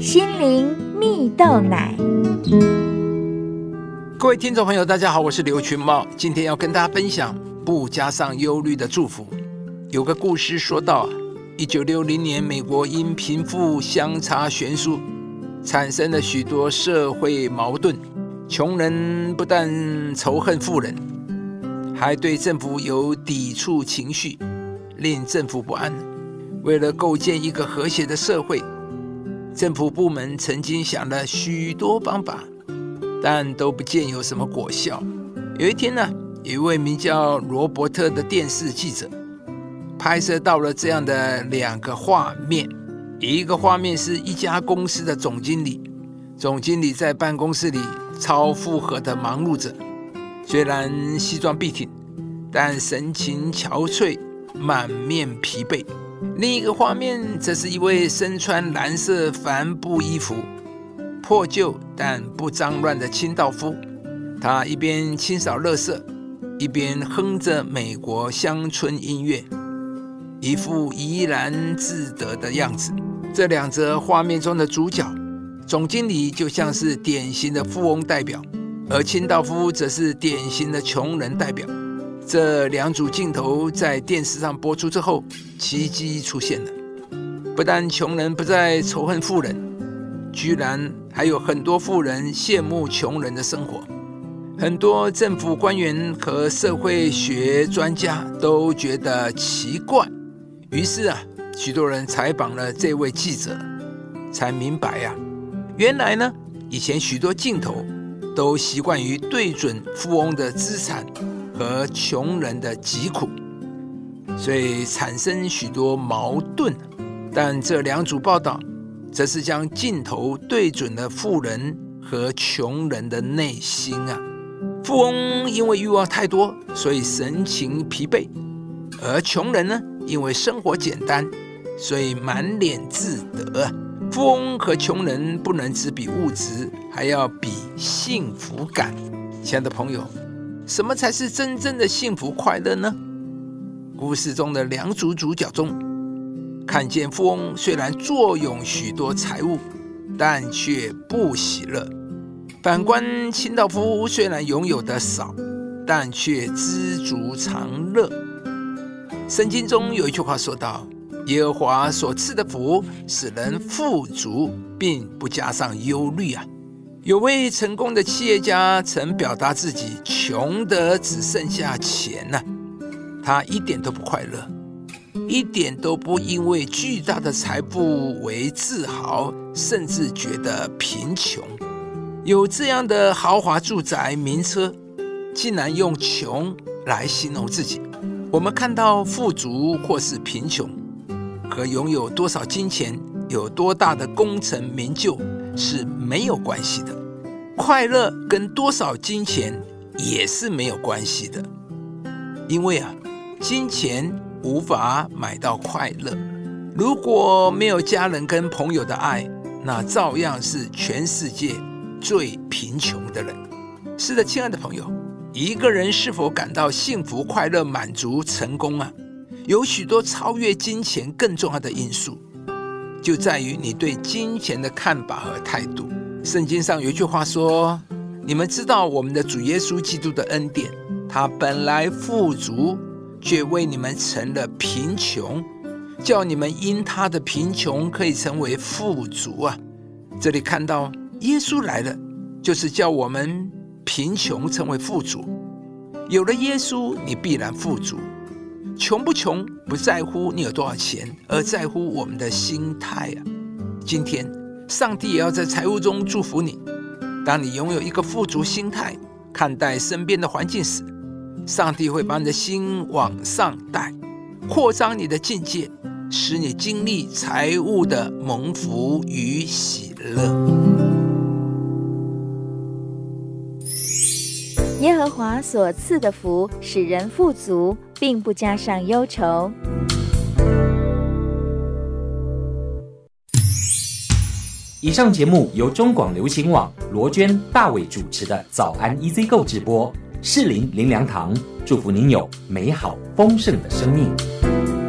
心灵蜜豆奶。各位听众朋友，大家好，我是刘群茂，今天要跟大家分享不加上忧虑的祝福。有个故事说到，一九六零年，美国因贫富相差悬殊，产生了许多社会矛盾。穷人不但仇恨富人，还对政府有抵触情绪，令政府不安。为了构建一个和谐的社会，政府部门曾经想了许多方法，但都不见有什么果效。有一天呢，一位名叫罗伯特的电视记者拍摄到了这样的两个画面：一个画面是一家公司的总经理，总经理在办公室里超负荷的忙碌着，虽然西装笔挺，但神情憔悴，满面疲惫。另一个画面，则是一位身穿蓝色帆布衣服、破旧但不脏乱的清道夫。他一边清扫垃圾，一边哼着美国乡村音乐，一副怡然自得的样子。这两则画面中的主角，总经理就像是典型的富翁代表，而清道夫则是典型的穷人代表。这两组镜头在电视上播出之后，奇迹出现了。不但穷人不再仇恨富人，居然还有很多富人羡慕穷人的生活。很多政府官员和社会学专家都觉得奇怪，于是啊，许多人采访了这位记者，才明白呀，原来呢，以前许多镜头都习惯于对准富翁的资产。和穷人的疾苦，所以产生许多矛盾。但这两组报道，则是将镜头对准了富人和穷人的内心啊。富翁因为欲望太多，所以神情疲惫；而穷人呢，因为生活简单，所以满脸自得。富翁和穷人不能只比物质，还要比幸福感。亲爱的朋友。什么才是真正的幸福快乐呢？故事中的两组主角中，看见富翁虽然坐拥许多财物，但却不喜乐；反观清道夫虽然拥有的少，但却知足常乐。圣经中有一句话说道：“耶和华所赐的福，使人富足，并不加上忧虑啊。”有位成功的企业家曾表达自己穷得只剩下钱呢，他一点都不快乐，一点都不因为巨大的财富为自豪，甚至觉得贫穷。有这样的豪华住宅、名车，竟然用穷来形容自己。我们看到富足或是贫穷，和拥有多少金钱、有多大的功成名就。是没有关系的，快乐跟多少金钱也是没有关系的，因为啊，金钱无法买到快乐。如果没有家人跟朋友的爱，那照样是全世界最贫穷的人。是的，亲爱的朋友，一个人是否感到幸福、快乐、满足、成功啊，有许多超越金钱更重要的因素。就在于你对金钱的看法和态度。圣经上有一句话说：“你们知道我们的主耶稣基督的恩典，他本来富足，却为你们成了贫穷，叫你们因他的贫穷可以成为富足啊！”这里看到耶稣来了，就是叫我们贫穷成为富足。有了耶稣，你必然富足。穷不穷不在乎你有多少钱，而在乎我们的心态啊！今天，上帝也要在财务中祝福你。当你拥有一个富足心态看待身边的环境时，上帝会把你的心往上带，扩张你的境界，使你经历财务的蒙福与喜乐。和华所赐的福，使人富足。并不加上忧愁。以上节目由中广流行网罗娟、大伟主持的《早安 EZ 购》直播，适林林良堂祝福您有美好丰盛的生命。